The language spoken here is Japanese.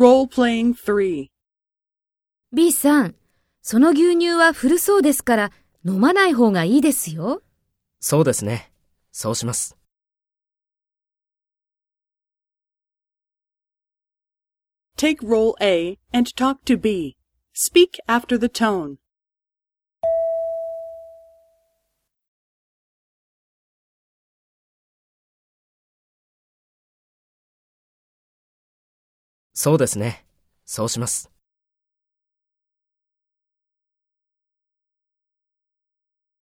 Role-playing 3. B さん、その牛乳は古そうですから飲まない方がいいですよ。そうですね。そうします。Take role A and talk to B. Speak after the tone. そうですね。そうします。